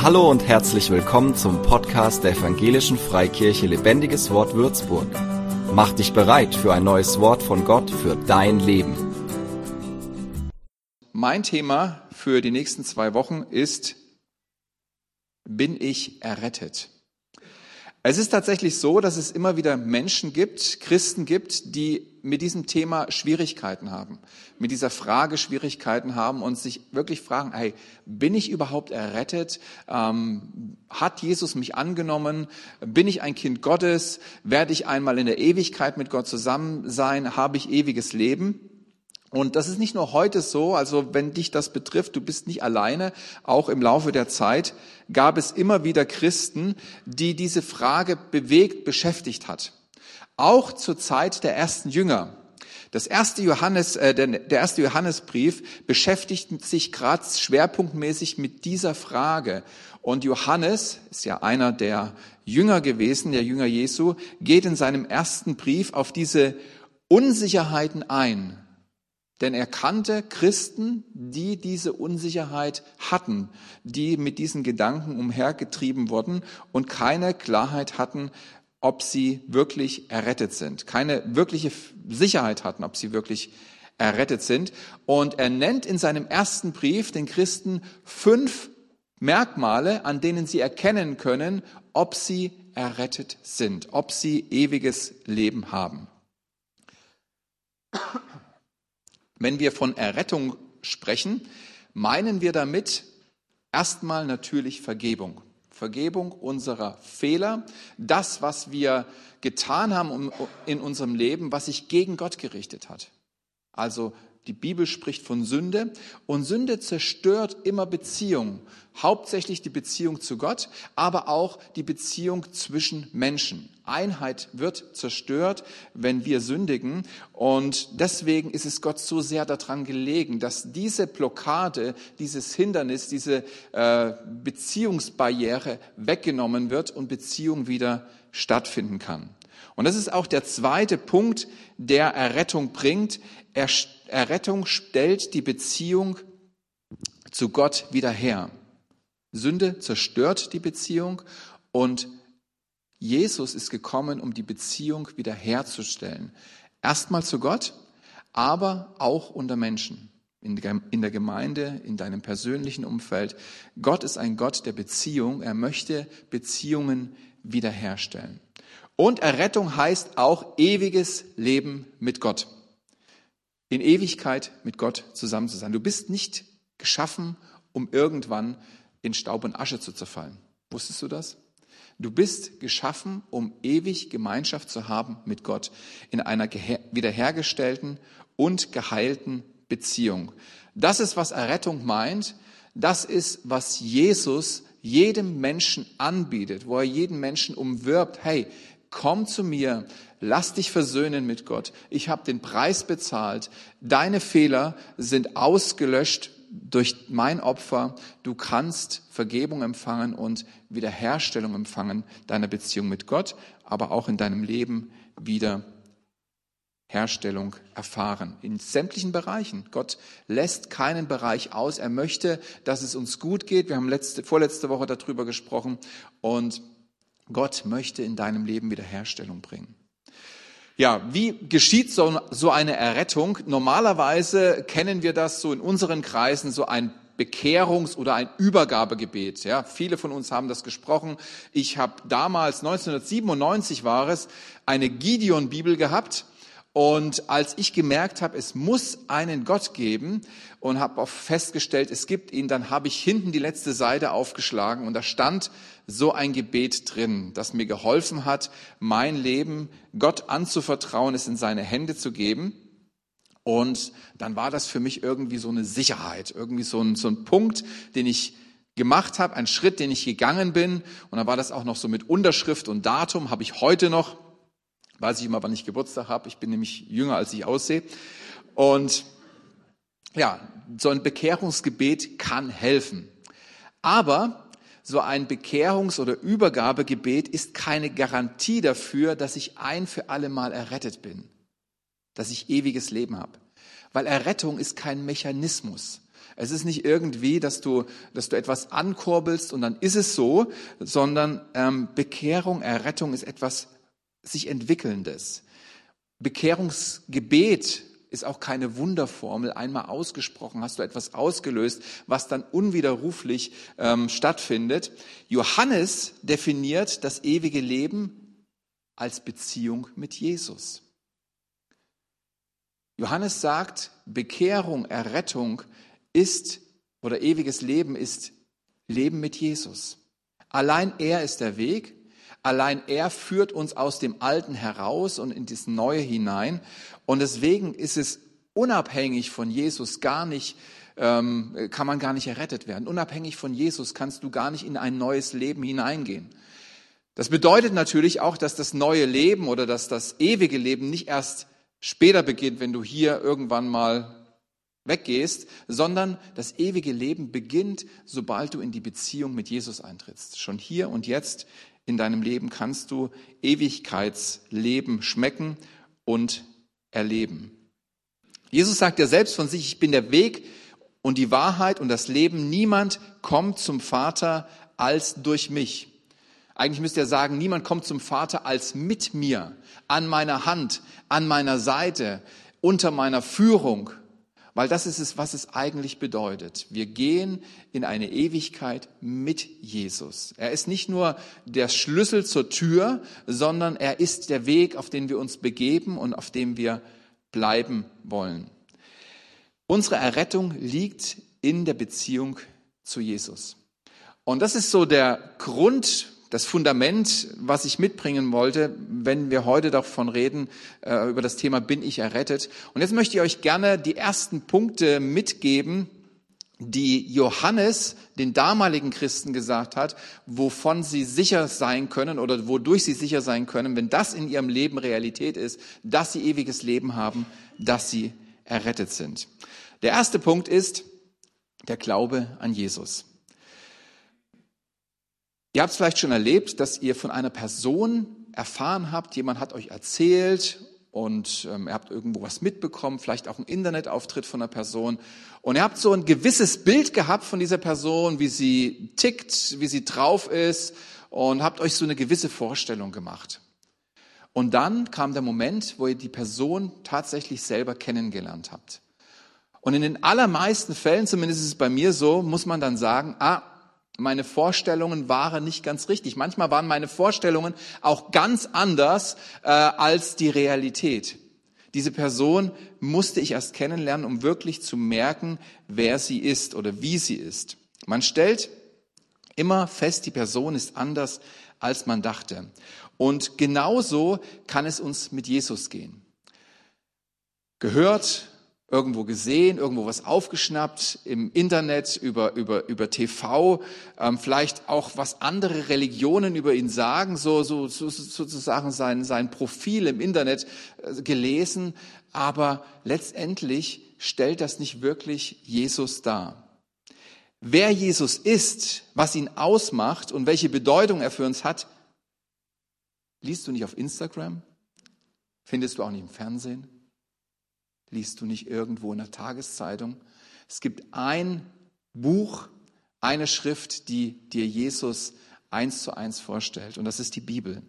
Hallo und herzlich willkommen zum Podcast der Evangelischen Freikirche Lebendiges Wort Würzburg. Mach dich bereit für ein neues Wort von Gott für dein Leben. Mein Thema für die nächsten zwei Wochen ist, bin ich errettet? Es ist tatsächlich so, dass es immer wieder Menschen gibt, Christen gibt, die mit diesem Thema Schwierigkeiten haben, mit dieser Frage Schwierigkeiten haben und sich wirklich fragen, hey, bin ich überhaupt errettet? Ähm, hat Jesus mich angenommen? Bin ich ein Kind Gottes? Werde ich einmal in der Ewigkeit mit Gott zusammen sein? Habe ich ewiges Leben? Und das ist nicht nur heute so, also wenn dich das betrifft, du bist nicht alleine, auch im Laufe der Zeit gab es immer wieder Christen, die diese Frage bewegt, beschäftigt hat. Auch zur Zeit der ersten Jünger. Das erste Johannes, äh, der, erste Johannesbrief beschäftigt sich gerade schwerpunktmäßig mit dieser Frage. Und Johannes ist ja einer der Jünger gewesen, der Jünger Jesu, geht in seinem ersten Brief auf diese Unsicherheiten ein denn er kannte Christen, die diese Unsicherheit hatten, die mit diesen Gedanken umhergetrieben wurden und keine Klarheit hatten, ob sie wirklich errettet sind, keine wirkliche Sicherheit hatten, ob sie wirklich errettet sind. Und er nennt in seinem ersten Brief den Christen fünf Merkmale, an denen sie erkennen können, ob sie errettet sind, ob sie ewiges Leben haben. Wenn wir von Errettung sprechen, meinen wir damit erstmal natürlich Vergebung. Vergebung unserer Fehler, das, was wir getan haben in unserem Leben, was sich gegen Gott gerichtet hat. Also die Bibel spricht von Sünde und Sünde zerstört immer Beziehungen, hauptsächlich die Beziehung zu Gott, aber auch die Beziehung zwischen Menschen. Einheit wird zerstört, wenn wir sündigen und deswegen ist es Gott so sehr daran gelegen, dass diese Blockade, dieses Hindernis, diese äh, Beziehungsbarriere weggenommen wird und Beziehung wieder stattfinden kann. Und das ist auch der zweite Punkt, der Errettung bringt. Errettung stellt die Beziehung zu Gott wieder her. Sünde zerstört die Beziehung und Jesus ist gekommen, um die Beziehung wiederherzustellen. Erstmal zu Gott, aber auch unter Menschen, in der Gemeinde, in deinem persönlichen Umfeld. Gott ist ein Gott der Beziehung. Er möchte Beziehungen wiederherstellen. Und Errettung heißt auch ewiges Leben mit Gott. In Ewigkeit mit Gott zusammen zu sein. Du bist nicht geschaffen, um irgendwann in Staub und Asche zu zerfallen. Wusstest du das? Du bist geschaffen, um ewig Gemeinschaft zu haben mit Gott in einer wiederhergestellten und geheilten Beziehung. Das ist, was Errettung meint. Das ist, was Jesus jedem Menschen anbietet, wo er jeden Menschen umwirbt. Hey, komm zu mir, lass dich versöhnen mit Gott. Ich habe den Preis bezahlt. Deine Fehler sind ausgelöscht durch mein Opfer. Du kannst Vergebung empfangen und Wiederherstellung empfangen deiner Beziehung mit Gott, aber auch in deinem Leben wieder Herstellung erfahren. In sämtlichen Bereichen. Gott lässt keinen Bereich aus. Er möchte, dass es uns gut geht. Wir haben letzte, vorletzte Woche darüber gesprochen und Gott möchte in deinem Leben Wiederherstellung bringen. Ja, wie geschieht so, so eine Errettung? Normalerweise kennen wir das so in unseren Kreisen, so ein Bekehrungs- oder ein Übergabegebet. Ja, viele von uns haben das gesprochen. Ich habe damals, 1997 war es, eine Gideon-Bibel gehabt und als ich gemerkt habe, es muss einen Gott geben und habe auch festgestellt, es gibt ihn, dann habe ich hinten die letzte Seite aufgeschlagen und da stand so ein Gebet drin, das mir geholfen hat, mein Leben Gott anzuvertrauen, es in seine Hände zu geben. Und dann war das für mich irgendwie so eine Sicherheit, irgendwie so ein, so ein Punkt, den ich gemacht habe, ein Schritt, den ich gegangen bin. Und dann war das auch noch so mit Unterschrift und Datum, habe ich heute noch. Weiß ich immer, wann ich Geburtstag habe. Ich bin nämlich jünger, als ich aussehe. Und ja, so ein Bekehrungsgebet kann helfen. Aber so ein Bekehrungs- oder Übergabegebet ist keine Garantie dafür, dass ich ein für alle Mal errettet bin, dass ich ewiges Leben habe. Weil Errettung ist kein Mechanismus. Es ist nicht irgendwie, dass du, dass du etwas ankurbelst und dann ist es so, sondern ähm, Bekehrung, Errettung ist etwas sich entwickelndes. Bekehrungsgebet ist auch keine Wunderformel. Einmal ausgesprochen hast du etwas ausgelöst, was dann unwiderruflich ähm, stattfindet. Johannes definiert das ewige Leben als Beziehung mit Jesus. Johannes sagt, Bekehrung, Errettung ist oder ewiges Leben ist Leben mit Jesus. Allein er ist der Weg, allein er führt uns aus dem Alten heraus und in das Neue hinein. Und deswegen ist es unabhängig von Jesus gar nicht, ähm, kann man gar nicht errettet werden. Unabhängig von Jesus kannst du gar nicht in ein neues Leben hineingehen. Das bedeutet natürlich auch, dass das neue Leben oder dass das ewige Leben nicht erst später beginnt, wenn du hier irgendwann mal weggehst, sondern das ewige Leben beginnt, sobald du in die Beziehung mit Jesus eintrittst. Schon hier und jetzt in deinem Leben kannst du Ewigkeitsleben schmecken und erleben. Jesus sagt ja selbst von sich, ich bin der Weg und die Wahrheit und das Leben. Niemand kommt zum Vater als durch mich. Eigentlich müsste er sagen, niemand kommt zum Vater als mit mir, an meiner Hand, an meiner Seite, unter meiner Führung. Weil das ist es, was es eigentlich bedeutet. Wir gehen in eine Ewigkeit mit Jesus. Er ist nicht nur der Schlüssel zur Tür, sondern er ist der Weg, auf den wir uns begeben und auf dem wir bleiben wollen. Unsere Errettung liegt in der Beziehung zu Jesus. Und das ist so der Grund, das Fundament, was ich mitbringen wollte, wenn wir heute davon reden, äh, über das Thema bin ich errettet. Und jetzt möchte ich euch gerne die ersten Punkte mitgeben, die Johannes den damaligen Christen gesagt hat, wovon sie sicher sein können oder wodurch sie sicher sein können, wenn das in ihrem Leben Realität ist, dass sie ewiges Leben haben, dass sie errettet sind. Der erste Punkt ist der Glaube an Jesus. Ihr habt es vielleicht schon erlebt, dass ihr von einer Person erfahren habt, jemand hat euch erzählt und ähm, ihr habt irgendwo was mitbekommen, vielleicht auch ein Internetauftritt von einer Person und ihr habt so ein gewisses Bild gehabt von dieser Person, wie sie tickt, wie sie drauf ist und habt euch so eine gewisse Vorstellung gemacht. Und dann kam der Moment, wo ihr die Person tatsächlich selber kennengelernt habt. Und in den allermeisten Fällen, zumindest ist es bei mir so, muss man dann sagen, ah, meine Vorstellungen waren nicht ganz richtig. Manchmal waren meine Vorstellungen auch ganz anders äh, als die Realität. Diese Person musste ich erst kennenlernen, um wirklich zu merken, wer sie ist oder wie sie ist. Man stellt immer fest, die Person ist anders, als man dachte. Und genauso kann es uns mit Jesus gehen. Gehört, irgendwo gesehen, irgendwo was aufgeschnappt, im Internet, über, über, über TV, ähm, vielleicht auch was andere Religionen über ihn sagen, so, so, so sozusagen sein, sein Profil im Internet äh, gelesen, aber letztendlich stellt das nicht wirklich Jesus dar. Wer Jesus ist, was ihn ausmacht und welche Bedeutung er für uns hat, liest du nicht auf Instagram, findest du auch nicht im Fernsehen, liest du nicht irgendwo in der Tageszeitung. Es gibt ein Buch, eine Schrift, die dir Jesus eins zu eins vorstellt, und das ist die Bibel.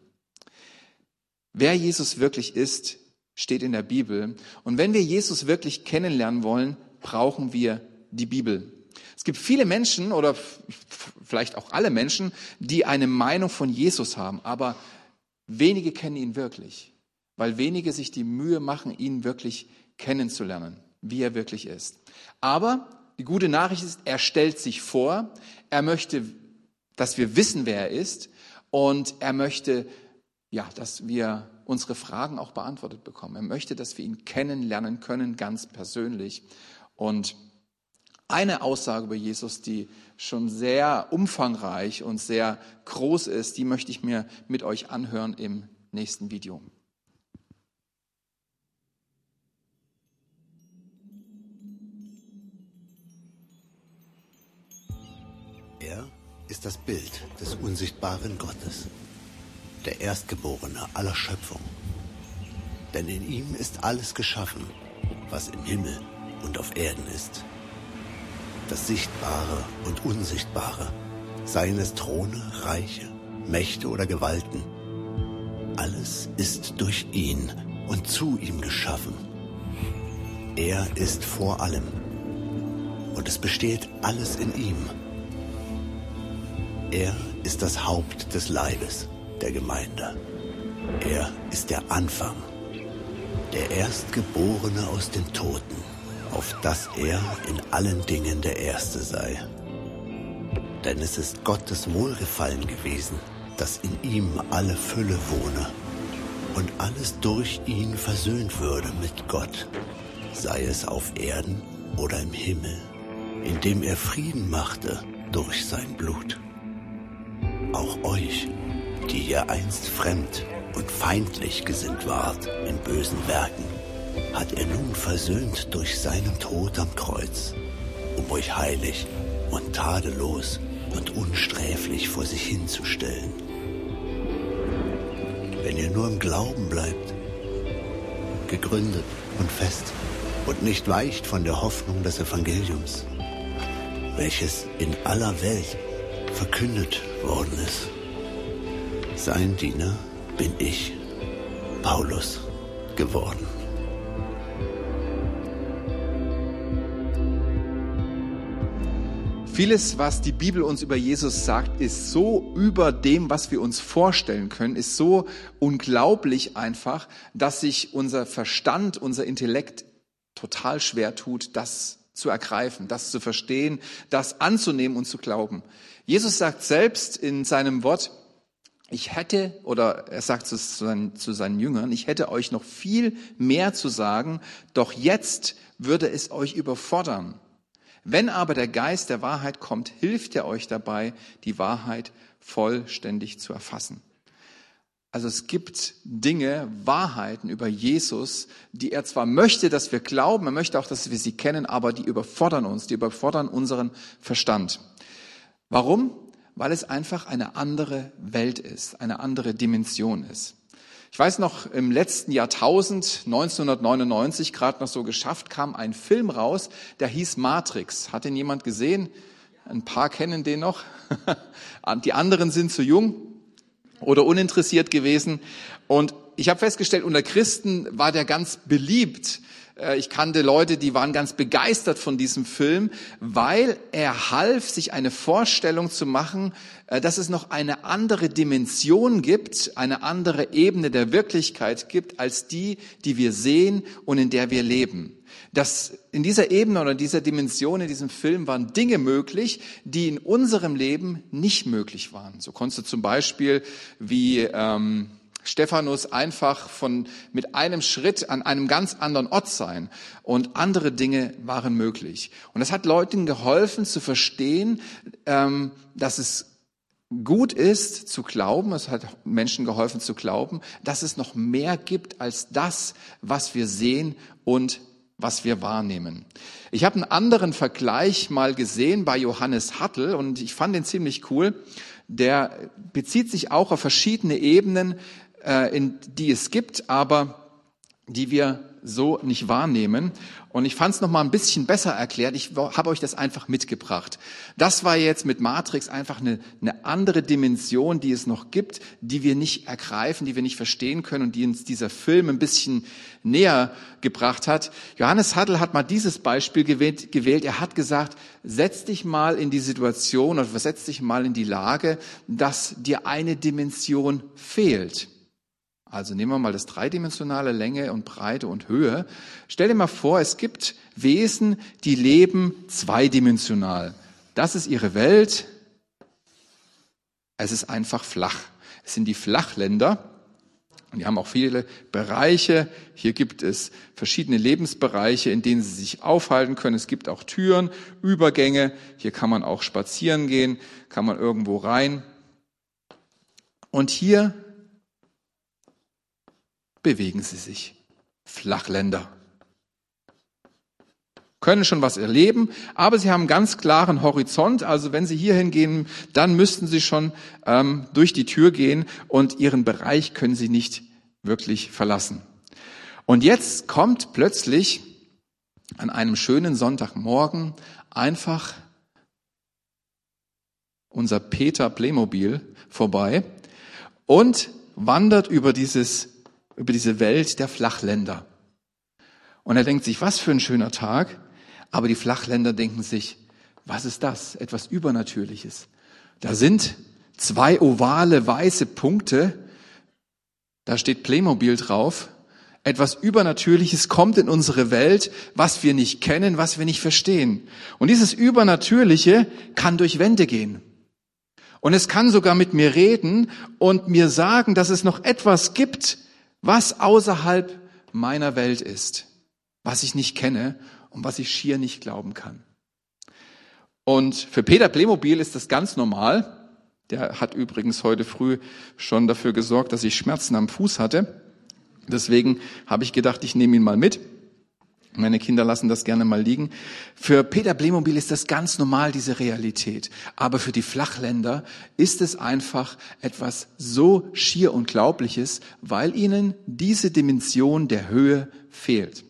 Wer Jesus wirklich ist, steht in der Bibel. Und wenn wir Jesus wirklich kennenlernen wollen, brauchen wir die Bibel. Es gibt viele Menschen oder vielleicht auch alle Menschen, die eine Meinung von Jesus haben, aber wenige kennen ihn wirklich, weil wenige sich die Mühe machen, ihn wirklich kennenzulernen, wie er wirklich ist. Aber die gute Nachricht ist, er stellt sich vor, er möchte, dass wir wissen, wer er ist und er möchte, ja, dass wir unsere Fragen auch beantwortet bekommen. Er möchte, dass wir ihn kennenlernen können, ganz persönlich. Und eine Aussage über Jesus, die schon sehr umfangreich und sehr groß ist, die möchte ich mir mit euch anhören im nächsten Video. Ist das Bild des unsichtbaren Gottes, der Erstgeborene aller Schöpfung. Denn in ihm ist alles geschaffen, was im Himmel und auf Erden ist das Sichtbare und Unsichtbare, seien es Throne, Reiche, Mächte oder Gewalten. Alles ist durch ihn und zu ihm geschaffen. Er ist vor allem und es besteht alles in ihm. Er ist das Haupt des Leibes, der Gemeinde. Er ist der Anfang, der Erstgeborene aus den Toten, auf dass er in allen Dingen der Erste sei. Denn es ist Gottes Wohlgefallen gewesen, dass in ihm alle Fülle wohne und alles durch ihn versöhnt würde mit Gott, sei es auf Erden oder im Himmel, indem er Frieden machte durch sein Blut. Auch euch, die ihr einst fremd und feindlich gesinnt wart in bösen Werken, hat er nun versöhnt durch seinen Tod am Kreuz, um euch heilig und tadellos und unsträflich vor sich hinzustellen. Wenn ihr nur im Glauben bleibt, gegründet und fest und nicht weicht von der Hoffnung des Evangeliums, welches in aller Welt verkündet worden ist. Sein Diener bin ich, Paulus, geworden. Vieles, was die Bibel uns über Jesus sagt, ist so über dem, was wir uns vorstellen können, ist so unglaublich einfach, dass sich unser Verstand, unser Intellekt total schwer tut, das zu ergreifen, das zu verstehen, das anzunehmen und zu glauben. Jesus sagt selbst in seinem Wort, ich hätte, oder er sagt zu seinen, zu seinen Jüngern, ich hätte euch noch viel mehr zu sagen, doch jetzt würde es euch überfordern. Wenn aber der Geist der Wahrheit kommt, hilft er euch dabei, die Wahrheit vollständig zu erfassen. Also es gibt Dinge, Wahrheiten über Jesus, die er zwar möchte, dass wir glauben, er möchte auch, dass wir sie kennen, aber die überfordern uns, die überfordern unseren Verstand. Warum? weil es einfach eine andere Welt ist, eine andere Dimension ist. Ich weiß noch, im letzten Jahrtausend, 1999, gerade noch so geschafft, kam ein Film raus, der hieß Matrix. Hat den jemand gesehen? Ein paar kennen den noch. Die anderen sind zu jung oder uninteressiert gewesen. Und ich habe festgestellt, unter Christen war der ganz beliebt. Äh, ich kannte Leute, die waren ganz begeistert von diesem Film, weil er half, sich eine Vorstellung zu machen, äh, dass es noch eine andere Dimension gibt, eine andere Ebene der Wirklichkeit gibt, als die, die wir sehen und in der wir leben. Dass in dieser Ebene oder in dieser Dimension, in diesem Film waren Dinge möglich, die in unserem Leben nicht möglich waren. So konntest du zum Beispiel wie ähm, Stephanus einfach von, mit einem Schritt an einem ganz anderen Ort sein. Und andere Dinge waren möglich. Und das hat Leuten geholfen zu verstehen, ähm, dass es gut ist zu glauben, es hat Menschen geholfen zu glauben, dass es noch mehr gibt als das, was wir sehen und was wir wahrnehmen. Ich habe einen anderen Vergleich mal gesehen bei Johannes Hattel und ich fand den ziemlich cool. Der bezieht sich auch auf verschiedene Ebenen äh, in, die es gibt, aber die wir so nicht wahrnehmen. Und ich fand es noch mal ein bisschen besser erklärt. Ich habe euch das einfach mitgebracht. Das war jetzt mit Matrix einfach eine, eine andere Dimension, die es noch gibt, die wir nicht ergreifen, die wir nicht verstehen können und die uns dieser Film ein bisschen näher gebracht hat. Johannes Hattel hat mal dieses Beispiel gewählt. gewählt. Er hat gesagt, setz dich mal in die Situation oder versetz dich mal in die Lage, dass dir eine Dimension fehlt. Also nehmen wir mal das dreidimensionale Länge und Breite und Höhe. Stell dir mal vor, es gibt Wesen, die leben zweidimensional. Das ist ihre Welt. Es ist einfach flach. Es sind die Flachländer. Und die haben auch viele Bereiche. Hier gibt es verschiedene Lebensbereiche, in denen sie sich aufhalten können. Es gibt auch Türen, Übergänge. Hier kann man auch spazieren gehen, kann man irgendwo rein. Und hier bewegen sie sich. Flachländer. Können schon was erleben, aber sie haben ganz klaren Horizont. Also wenn sie hier hingehen, dann müssten sie schon ähm, durch die Tür gehen und ihren Bereich können sie nicht wirklich verlassen. Und jetzt kommt plötzlich an einem schönen Sonntagmorgen einfach unser Peter Playmobil vorbei und wandert über dieses, über diese Welt der Flachländer. Und er denkt sich, was für ein schöner Tag. Aber die Flachländer denken sich, was ist das? Etwas Übernatürliches. Da sind zwei ovale weiße Punkte. Da steht Playmobil drauf. Etwas Übernatürliches kommt in unsere Welt, was wir nicht kennen, was wir nicht verstehen. Und dieses Übernatürliche kann durch Wände gehen. Und es kann sogar mit mir reden und mir sagen, dass es noch etwas gibt, was außerhalb meiner Welt ist, was ich nicht kenne und was ich schier nicht glauben kann. Und für Peter Playmobil ist das ganz normal. Der hat übrigens heute früh schon dafür gesorgt, dass ich Schmerzen am Fuß hatte. Deswegen habe ich gedacht, ich nehme ihn mal mit. Meine Kinder lassen das gerne mal liegen. Für Peter Playmobil ist das ganz normal, diese Realität. Aber für die Flachländer ist es einfach etwas so schier Unglaubliches, weil ihnen diese Dimension der Höhe fehlt.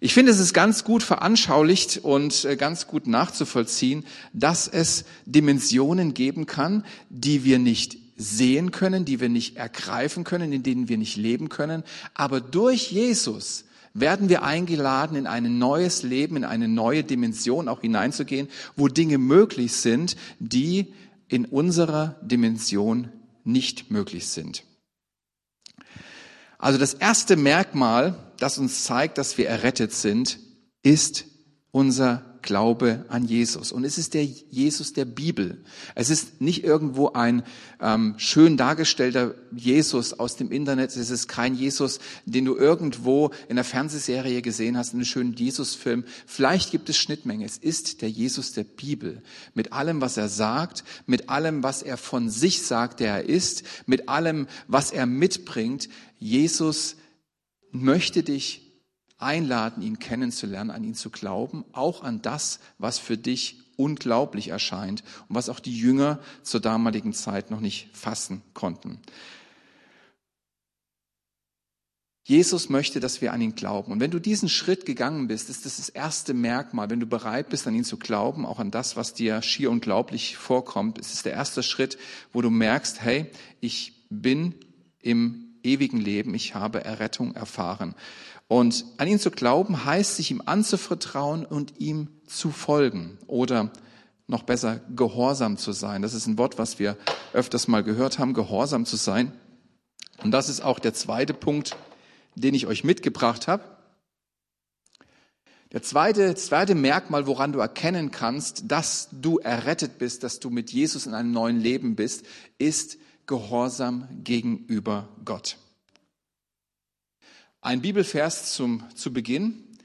Ich finde, es ist ganz gut veranschaulicht und äh, ganz gut nachzuvollziehen, dass es Dimensionen geben kann, die wir nicht sehen können, die wir nicht ergreifen können, in denen wir nicht leben können. Aber durch Jesus werden wir eingeladen, in ein neues Leben, in eine neue Dimension auch hineinzugehen, wo Dinge möglich sind, die in unserer Dimension nicht möglich sind. Also das erste Merkmal, das uns zeigt, dass wir errettet sind, ist unser Glaube an Jesus. Und es ist der Jesus der Bibel. Es ist nicht irgendwo ein ähm, schön dargestellter Jesus aus dem Internet. Es ist kein Jesus, den du irgendwo in der Fernsehserie gesehen hast, in einem schönen Jesus-Film. Vielleicht gibt es Schnittmenge. Es ist der Jesus der Bibel. Mit allem, was er sagt, mit allem, was er von sich sagt, der er ist, mit allem, was er mitbringt. Jesus möchte dich einladen, ihn kennenzulernen, an ihn zu glauben, auch an das, was für dich unglaublich erscheint und was auch die Jünger zur damaligen Zeit noch nicht fassen konnten. Jesus möchte, dass wir an ihn glauben. Und wenn du diesen Schritt gegangen bist, ist das das erste Merkmal. Wenn du bereit bist, an ihn zu glauben, auch an das, was dir schier unglaublich vorkommt, ist es der erste Schritt, wo du merkst, hey, ich bin im ewigen Leben, ich habe Errettung erfahren. Und an ihn zu glauben heißt, sich ihm anzuvertrauen und ihm zu folgen oder noch besser gehorsam zu sein. Das ist ein Wort, was wir öfters mal gehört haben, gehorsam zu sein. Und das ist auch der zweite Punkt, den ich euch mitgebracht habe. Der zweite, zweite Merkmal, woran du erkennen kannst, dass du errettet bist, dass du mit Jesus in einem neuen Leben bist, ist Gehorsam gegenüber Gott. Ein Bibelvers zum, zu Beginn.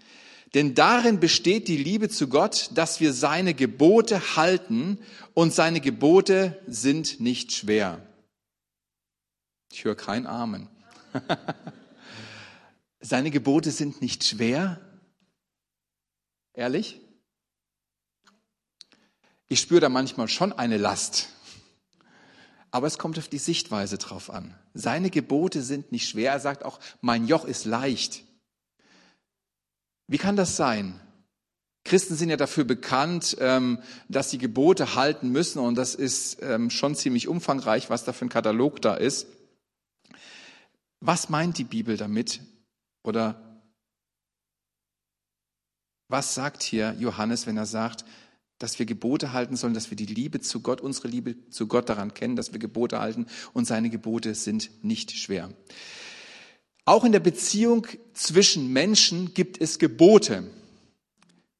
Denn darin besteht die Liebe zu Gott, dass wir seine Gebote halten und seine Gebote sind nicht schwer. Ich höre kein Amen. seine Gebote sind nicht schwer. Ehrlich? Ich spüre da manchmal schon eine Last. Aber es kommt auf die Sichtweise drauf an. Seine Gebote sind nicht schwer. Er sagt auch, mein Joch ist leicht. Wie kann das sein? Christen sind ja dafür bekannt, ähm, dass sie Gebote halten müssen und das ist ähm, schon ziemlich umfangreich, was da für ein Katalog da ist. Was meint die Bibel damit? Oder was sagt hier Johannes, wenn er sagt, dass wir Gebote halten sollen, dass wir die Liebe zu Gott, unsere Liebe zu Gott daran kennen, dass wir Gebote halten und seine Gebote sind nicht schwer. Auch in der Beziehung zwischen Menschen gibt es Gebote.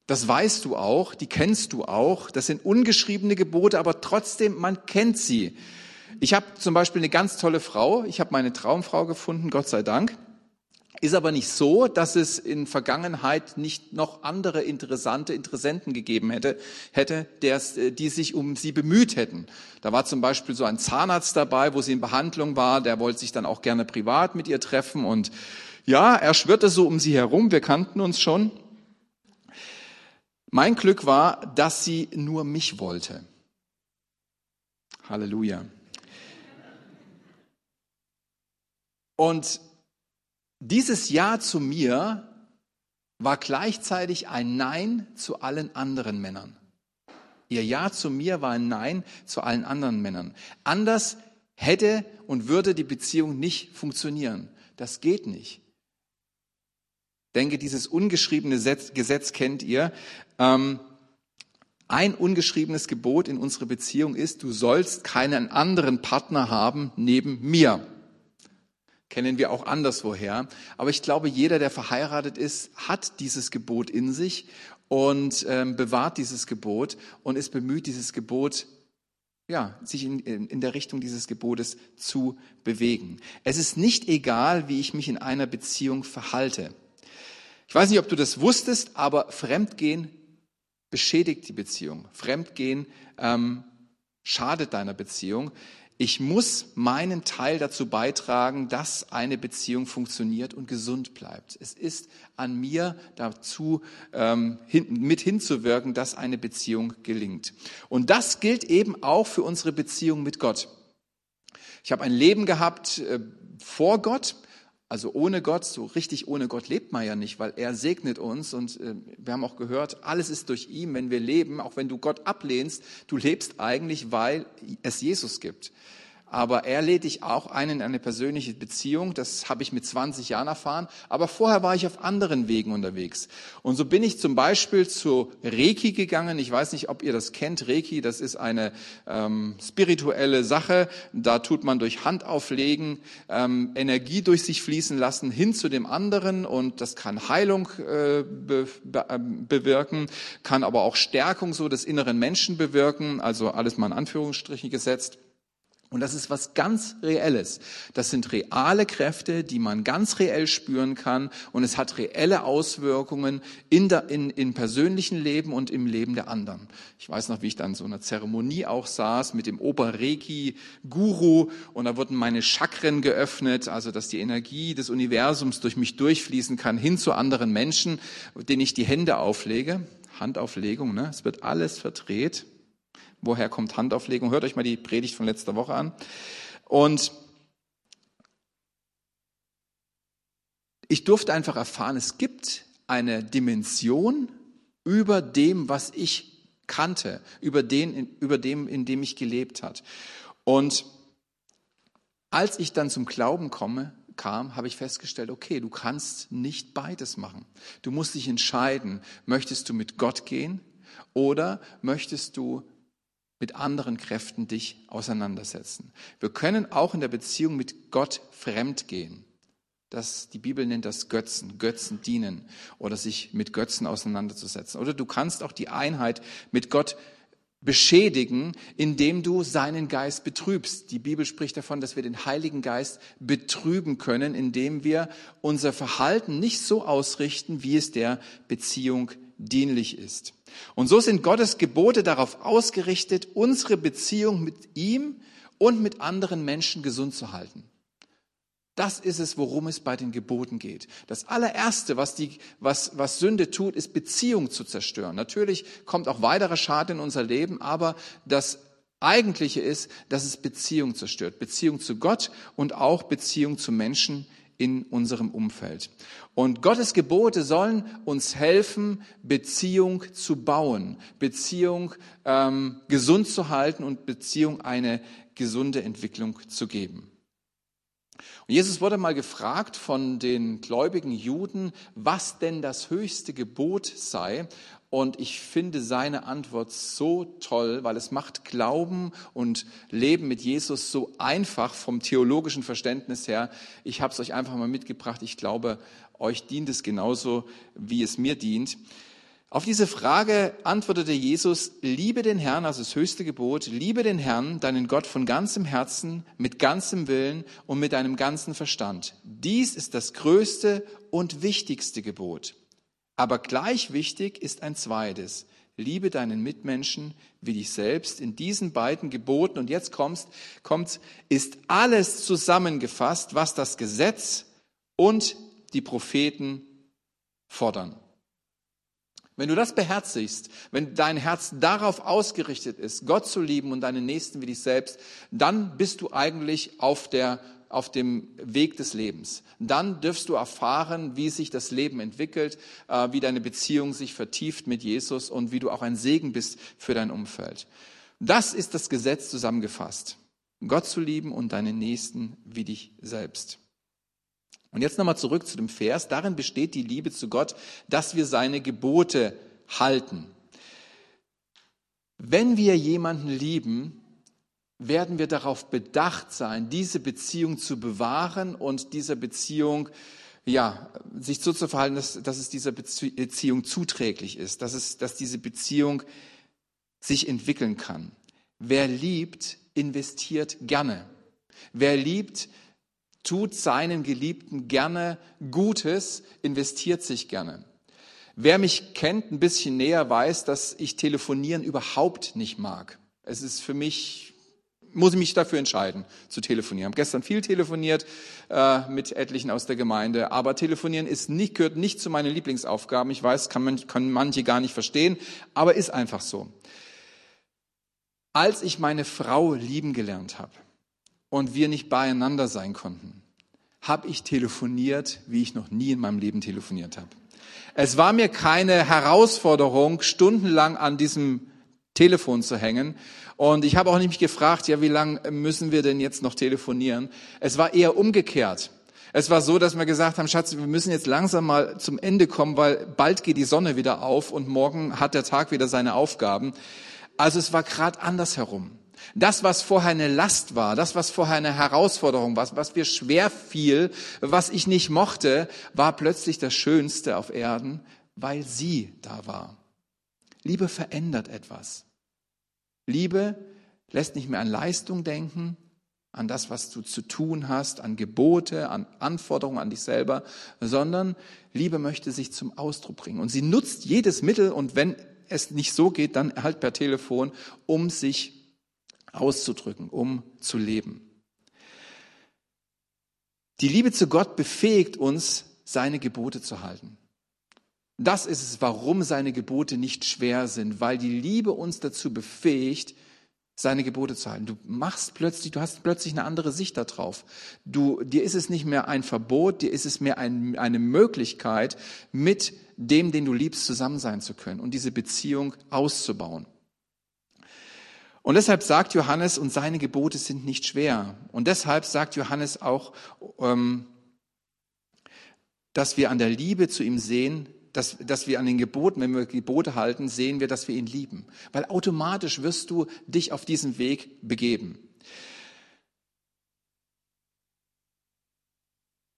Das weißt du auch, die kennst du auch. Das sind ungeschriebene Gebote, aber trotzdem, man kennt sie. Ich habe zum Beispiel eine ganz tolle Frau. Ich habe meine Traumfrau gefunden, Gott sei Dank. Ist aber nicht so, dass es in Vergangenheit nicht noch andere interessante Interessenten gegeben hätte, hätte, der, äh, die sich um sie bemüht hätten. Da war zum Beispiel so ein Zahnarzt dabei, wo sie in Behandlung war, der wollte sich dann auch gerne privat mit ihr treffen und ja, er schwirrte so um sie herum, wir kannten uns schon. Mein Glück war, dass sie nur mich wollte. Halleluja. Und dieses Ja zu mir war gleichzeitig ein Nein zu allen anderen Männern. Ihr Ja zu mir war ein Nein zu allen anderen Männern. Anders hätte und würde die Beziehung nicht funktionieren. Das geht nicht. Denke, dieses ungeschriebene Gesetz kennt ihr. Ähm, ein ungeschriebenes Gebot in unserer Beziehung ist, du sollst keinen anderen Partner haben neben mir. Kennen wir auch anderswoher. Aber ich glaube, jeder, der verheiratet ist, hat dieses Gebot in sich und ähm, bewahrt dieses Gebot und ist bemüht, dieses Gebot ja, sich in, in der Richtung dieses Gebotes zu bewegen. Es ist nicht egal, wie ich mich in einer Beziehung verhalte. Ich weiß nicht, ob du das wusstest, aber Fremdgehen beschädigt die Beziehung. Fremdgehen ähm, schadet deiner Beziehung. Ich muss meinen Teil dazu beitragen, dass eine Beziehung funktioniert und gesund bleibt. Es ist an mir dazu ähm, hin, mit hinzuwirken, dass eine Beziehung gelingt. Und das gilt eben auch für unsere Beziehung mit Gott. Ich habe ein Leben gehabt äh, vor Gott, also ohne Gott, so richtig ohne Gott lebt man ja nicht, weil er segnet uns und äh, wir haben auch gehört, alles ist durch ihn, wenn wir leben, auch wenn du Gott ablehnst, du lebst eigentlich, weil es Jesus gibt aber er lädt dich auch ein in eine persönliche Beziehung. Das habe ich mit 20 Jahren erfahren. Aber vorher war ich auf anderen Wegen unterwegs. Und so bin ich zum Beispiel zu Reiki gegangen. Ich weiß nicht, ob ihr das kennt. Reiki, das ist eine ähm, spirituelle Sache. Da tut man durch Handauflegen ähm, Energie durch sich fließen lassen hin zu dem anderen. Und das kann Heilung äh, be be ähm, bewirken, kann aber auch Stärkung so des inneren Menschen bewirken. Also alles mal in Anführungsstrichen gesetzt. Und das ist was ganz Reelles. Das sind reale Kräfte, die man ganz reell spüren kann. Und es hat reelle Auswirkungen in, der, in, in persönlichen Leben und im Leben der anderen. Ich weiß noch, wie ich dann so einer Zeremonie auch saß mit dem Oberreiki-Guru. Und da wurden meine Chakren geöffnet, also dass die Energie des Universums durch mich durchfließen kann hin zu anderen Menschen, denen ich die Hände auflege. Handauflegung, ne? Es wird alles verdreht. Woher kommt Handauflegung? Hört euch mal die Predigt von letzter Woche an. Und ich durfte einfach erfahren, es gibt eine Dimension über dem, was ich kannte, über, den, über dem, in dem ich gelebt hat. Und als ich dann zum Glauben komme, kam, habe ich festgestellt, okay, du kannst nicht beides machen. Du musst dich entscheiden, möchtest du mit Gott gehen oder möchtest du mit anderen Kräften dich auseinandersetzen. Wir können auch in der Beziehung mit Gott fremd gehen. Das, die Bibel nennt das Götzen, Götzen dienen oder sich mit Götzen auseinanderzusetzen. Oder du kannst auch die Einheit mit Gott beschädigen, indem du seinen Geist betrübst. Die Bibel spricht davon, dass wir den Heiligen Geist betrüben können, indem wir unser Verhalten nicht so ausrichten, wie es der Beziehung dienlich ist. Und so sind Gottes Gebote darauf ausgerichtet, unsere Beziehung mit ihm und mit anderen Menschen gesund zu halten. Das ist es, worum es bei den Geboten geht. Das allererste, was, die, was, was Sünde tut, ist Beziehung zu zerstören. Natürlich kommt auch weiterer Schaden in unser Leben, aber das Eigentliche ist, dass es Beziehung zerstört. Beziehung zu Gott und auch Beziehung zu Menschen in unserem Umfeld. Und Gottes Gebote sollen uns helfen, Beziehung zu bauen, Beziehung ähm, gesund zu halten und Beziehung eine gesunde Entwicklung zu geben. Und Jesus wurde mal gefragt von den gläubigen Juden, was denn das höchste Gebot sei. Und ich finde seine Antwort so toll, weil es macht Glauben und Leben mit Jesus so einfach vom theologischen Verständnis her. Ich habe es euch einfach mal mitgebracht. Ich glaube, euch dient es genauso, wie es mir dient. Auf diese Frage antwortete Jesus, liebe den Herrn, also das höchste Gebot, liebe den Herrn, deinen Gott von ganzem Herzen, mit ganzem Willen und mit deinem ganzen Verstand. Dies ist das größte und wichtigste Gebot. Aber gleich wichtig ist ein zweites. Liebe deinen Mitmenschen wie dich selbst. In diesen beiden Geboten, und jetzt kommst, kommt, ist alles zusammengefasst, was das Gesetz und die Propheten fordern. Wenn du das beherzigst, wenn dein Herz darauf ausgerichtet ist, Gott zu lieben und deinen Nächsten wie dich selbst, dann bist du eigentlich auf der auf dem Weg des Lebens. Dann dürfst du erfahren, wie sich das Leben entwickelt, äh, wie deine Beziehung sich vertieft mit Jesus und wie du auch ein Segen bist für dein Umfeld. Das ist das Gesetz zusammengefasst. Gott zu lieben und deinen Nächsten wie dich selbst. Und jetzt nochmal zurück zu dem Vers. Darin besteht die Liebe zu Gott, dass wir seine Gebote halten. Wenn wir jemanden lieben, werden wir darauf bedacht sein, diese Beziehung zu bewahren und dieser Beziehung, ja, sich so zu verhalten, dass, dass es dieser Beziehung zuträglich ist, dass es, dass diese Beziehung sich entwickeln kann. Wer liebt, investiert gerne. Wer liebt, tut seinen Geliebten gerne Gutes, investiert sich gerne. Wer mich kennt ein bisschen näher, weiß, dass ich telefonieren überhaupt nicht mag. Es ist für mich, muss ich mich dafür entscheiden, zu telefonieren. Ich habe gestern viel telefoniert äh, mit etlichen aus der Gemeinde, aber telefonieren ist nicht, gehört nicht zu meinen Lieblingsaufgaben. Ich weiß, kann, man, kann manche gar nicht verstehen, aber ist einfach so. Als ich meine Frau lieben gelernt habe, und wir nicht beieinander sein konnten, habe ich telefoniert, wie ich noch nie in meinem Leben telefoniert habe. Es war mir keine Herausforderung, stundenlang an diesem Telefon zu hängen. Und ich habe auch nicht mich gefragt, ja, wie lange müssen wir denn jetzt noch telefonieren? Es war eher umgekehrt. Es war so, dass wir gesagt haben, Schatz, wir müssen jetzt langsam mal zum Ende kommen, weil bald geht die Sonne wieder auf und morgen hat der Tag wieder seine Aufgaben. Also es war gerade andersherum. Das, was vorher eine Last war, das, was vorher eine Herausforderung war, was mir schwer fiel, was ich nicht mochte, war plötzlich das Schönste auf Erden, weil sie da war. Liebe verändert etwas. Liebe lässt nicht mehr an Leistung denken, an das, was du zu tun hast, an Gebote, an Anforderungen an dich selber, sondern Liebe möchte sich zum Ausdruck bringen. Und sie nutzt jedes Mittel und wenn es nicht so geht, dann halt per Telefon, um sich auszudrücken, um zu leben. Die Liebe zu Gott befähigt uns, seine Gebote zu halten. Das ist es, warum seine Gebote nicht schwer sind, weil die Liebe uns dazu befähigt, seine Gebote zu halten. Du machst plötzlich, du hast plötzlich eine andere Sicht darauf. Du, dir ist es nicht mehr ein Verbot, dir ist es mehr ein, eine Möglichkeit, mit dem, den du liebst, zusammen sein zu können und diese Beziehung auszubauen. Und deshalb sagt Johannes, und seine Gebote sind nicht schwer. Und deshalb sagt Johannes auch, ähm, dass wir an der Liebe zu ihm sehen, dass, dass wir an den Geboten, wenn wir Gebote halten, sehen wir, dass wir ihn lieben. Weil automatisch wirst du dich auf diesen Weg begeben.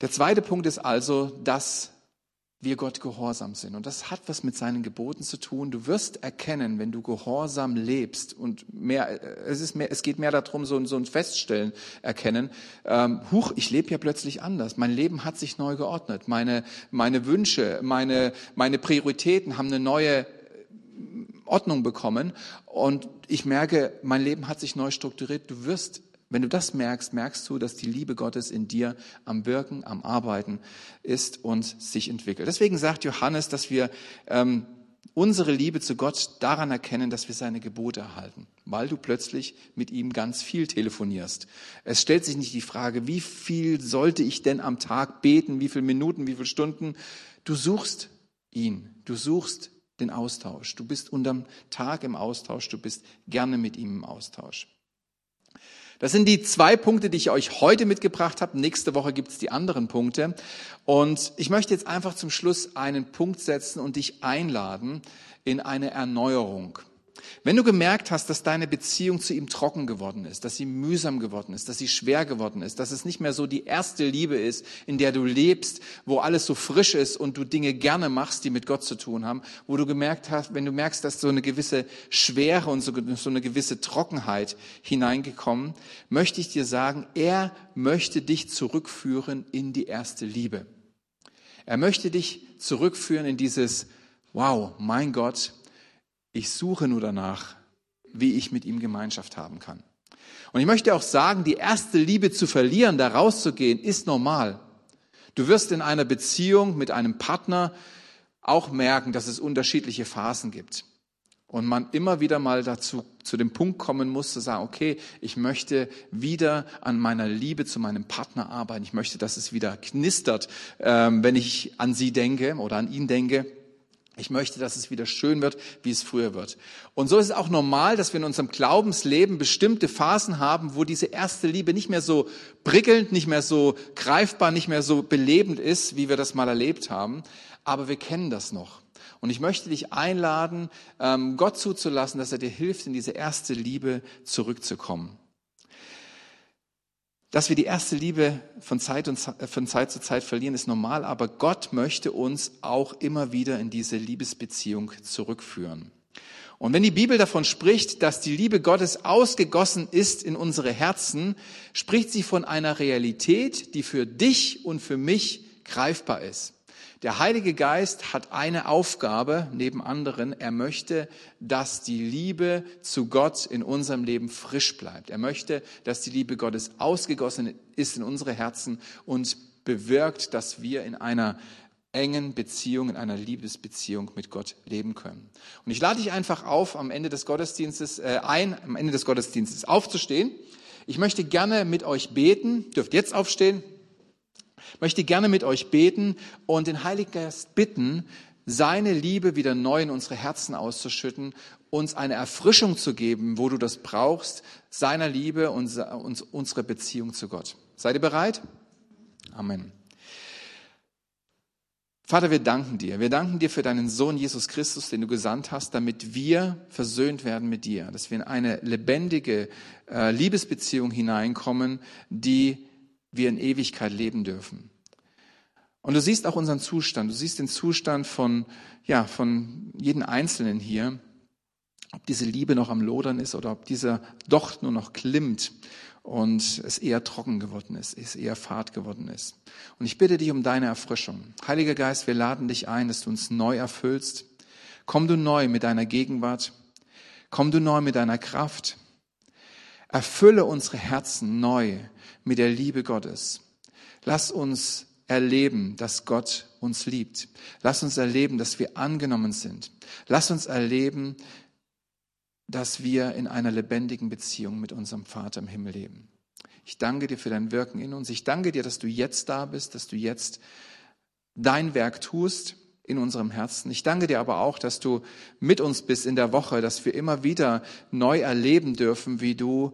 Der zweite Punkt ist also, dass wir Gott gehorsam sind. Und das hat was mit seinen Geboten zu tun. Du wirst erkennen, wenn du gehorsam lebst und mehr, es ist mehr, es geht mehr darum, so, so ein Feststellen erkennen. Ähm, huch, ich lebe ja plötzlich anders. Mein Leben hat sich neu geordnet. Meine, meine Wünsche, meine, meine Prioritäten haben eine neue Ordnung bekommen. Und ich merke, mein Leben hat sich neu strukturiert. Du wirst wenn du das merkst, merkst du, dass die Liebe Gottes in dir am Wirken, am Arbeiten ist und sich entwickelt. Deswegen sagt Johannes, dass wir ähm, unsere Liebe zu Gott daran erkennen, dass wir seine Gebote erhalten, weil du plötzlich mit ihm ganz viel telefonierst. Es stellt sich nicht die Frage, wie viel sollte ich denn am Tag beten, wie viele Minuten, wie viele Stunden. Du suchst ihn, du suchst den Austausch. Du bist unterm Tag im Austausch, du bist gerne mit ihm im Austausch. Das sind die zwei Punkte, die ich euch heute mitgebracht habe. Nächste Woche gibt es die anderen Punkte. Und ich möchte jetzt einfach zum Schluss einen Punkt setzen und dich einladen in eine Erneuerung. Wenn du gemerkt hast, dass deine Beziehung zu ihm trocken geworden ist, dass sie mühsam geworden ist, dass sie schwer geworden ist, dass es nicht mehr so die erste Liebe ist, in der du lebst, wo alles so frisch ist und du Dinge gerne machst, die mit Gott zu tun haben, wo du gemerkt hast, wenn du merkst, dass so eine gewisse Schwere und so, eine gewisse Trockenheit hineingekommen, möchte ich dir sagen, er möchte dich zurückführen in die erste Liebe. Er möchte dich zurückführen in dieses, wow, mein Gott, ich suche nur danach, wie ich mit ihm Gemeinschaft haben kann. Und ich möchte auch sagen, die erste Liebe zu verlieren, da rauszugehen, ist normal. Du wirst in einer Beziehung mit einem Partner auch merken, dass es unterschiedliche Phasen gibt. Und man immer wieder mal dazu, zu dem Punkt kommen muss, zu sagen, okay, ich möchte wieder an meiner Liebe zu meinem Partner arbeiten. Ich möchte, dass es wieder knistert, ähm, wenn ich an sie denke oder an ihn denke. Ich möchte, dass es wieder schön wird, wie es früher wird. Und so ist es auch normal, dass wir in unserem Glaubensleben bestimmte Phasen haben, wo diese erste Liebe nicht mehr so prickelnd, nicht mehr so greifbar, nicht mehr so belebend ist, wie wir das mal erlebt haben. Aber wir kennen das noch. Und ich möchte dich einladen, ähm, Gott zuzulassen, dass er dir hilft, in diese erste Liebe zurückzukommen. Dass wir die erste Liebe von Zeit, und, von Zeit zu Zeit verlieren, ist normal, aber Gott möchte uns auch immer wieder in diese Liebesbeziehung zurückführen. Und wenn die Bibel davon spricht, dass die Liebe Gottes ausgegossen ist in unsere Herzen, spricht sie von einer Realität, die für dich und für mich greifbar ist. Der Heilige Geist hat eine Aufgabe neben anderen. Er möchte, dass die Liebe zu Gott in unserem Leben frisch bleibt. Er möchte, dass die Liebe Gottes ausgegossen ist in unsere Herzen und bewirkt, dass wir in einer engen Beziehung, in einer Liebesbeziehung mit Gott leben können. Und ich lade dich einfach auf, am Ende des Gottesdienstes äh, ein, am Ende des Gottesdienstes aufzustehen. Ich möchte gerne mit euch beten. Dürft jetzt aufstehen möchte gerne mit euch beten und den Heiligen Geist bitten, seine Liebe wieder neu in unsere Herzen auszuschütten, uns eine Erfrischung zu geben, wo du das brauchst, seiner Liebe und unsere Beziehung zu Gott. Seid ihr bereit? Amen. Vater, wir danken dir. Wir danken dir für deinen Sohn Jesus Christus, den du gesandt hast, damit wir versöhnt werden mit dir, dass wir in eine lebendige äh, Liebesbeziehung hineinkommen, die wir in Ewigkeit leben dürfen. Und du siehst auch unseren Zustand. Du siehst den Zustand von, ja, von jedem Einzelnen hier. Ob diese Liebe noch am Lodern ist oder ob dieser doch nur noch klimmt und es eher trocken geworden ist, es eher fad geworden ist. Und ich bitte dich um deine Erfrischung. Heiliger Geist, wir laden dich ein, dass du uns neu erfüllst. Komm du neu mit deiner Gegenwart. Komm du neu mit deiner Kraft. Erfülle unsere Herzen neu mit der Liebe Gottes. Lass uns erleben, dass Gott uns liebt. Lass uns erleben, dass wir angenommen sind. Lass uns erleben, dass wir in einer lebendigen Beziehung mit unserem Vater im Himmel leben. Ich danke dir für dein Wirken in uns. Ich danke dir, dass du jetzt da bist, dass du jetzt dein Werk tust in unserem Herzen. Ich danke dir aber auch, dass du mit uns bist in der Woche, dass wir immer wieder neu erleben dürfen, wie du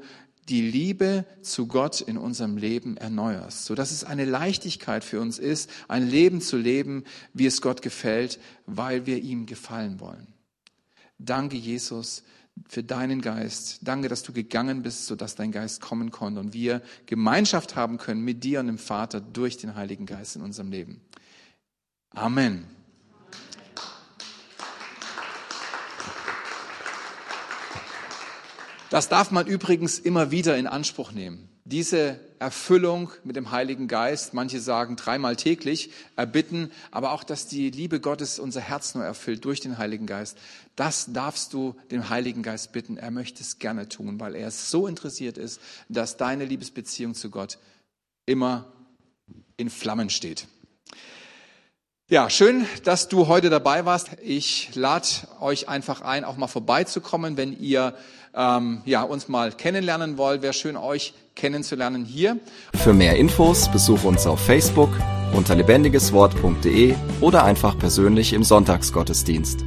die Liebe zu Gott in unserem Leben erneuerst, so dass es eine Leichtigkeit für uns ist, ein Leben zu leben, wie es Gott gefällt, weil wir ihm gefallen wollen. Danke, Jesus, für deinen Geist. Danke, dass du gegangen bist, so dass dein Geist kommen konnte und wir Gemeinschaft haben können mit dir und dem Vater durch den Heiligen Geist in unserem Leben. Amen. Das darf man übrigens immer wieder in Anspruch nehmen. Diese Erfüllung mit dem Heiligen Geist, manche sagen dreimal täglich, erbitten, aber auch, dass die Liebe Gottes unser Herz nur erfüllt durch den Heiligen Geist, das darfst du dem Heiligen Geist bitten. Er möchte es gerne tun, weil er so interessiert ist, dass deine Liebesbeziehung zu Gott immer in Flammen steht. Ja, schön, dass du heute dabei warst. Ich lade euch einfach ein, auch mal vorbeizukommen, wenn ihr ähm, ja, uns mal kennenlernen wollt. Wäre schön, euch kennenzulernen hier. Für mehr Infos besuche uns auf Facebook unter lebendigeswort.de oder einfach persönlich im Sonntagsgottesdienst.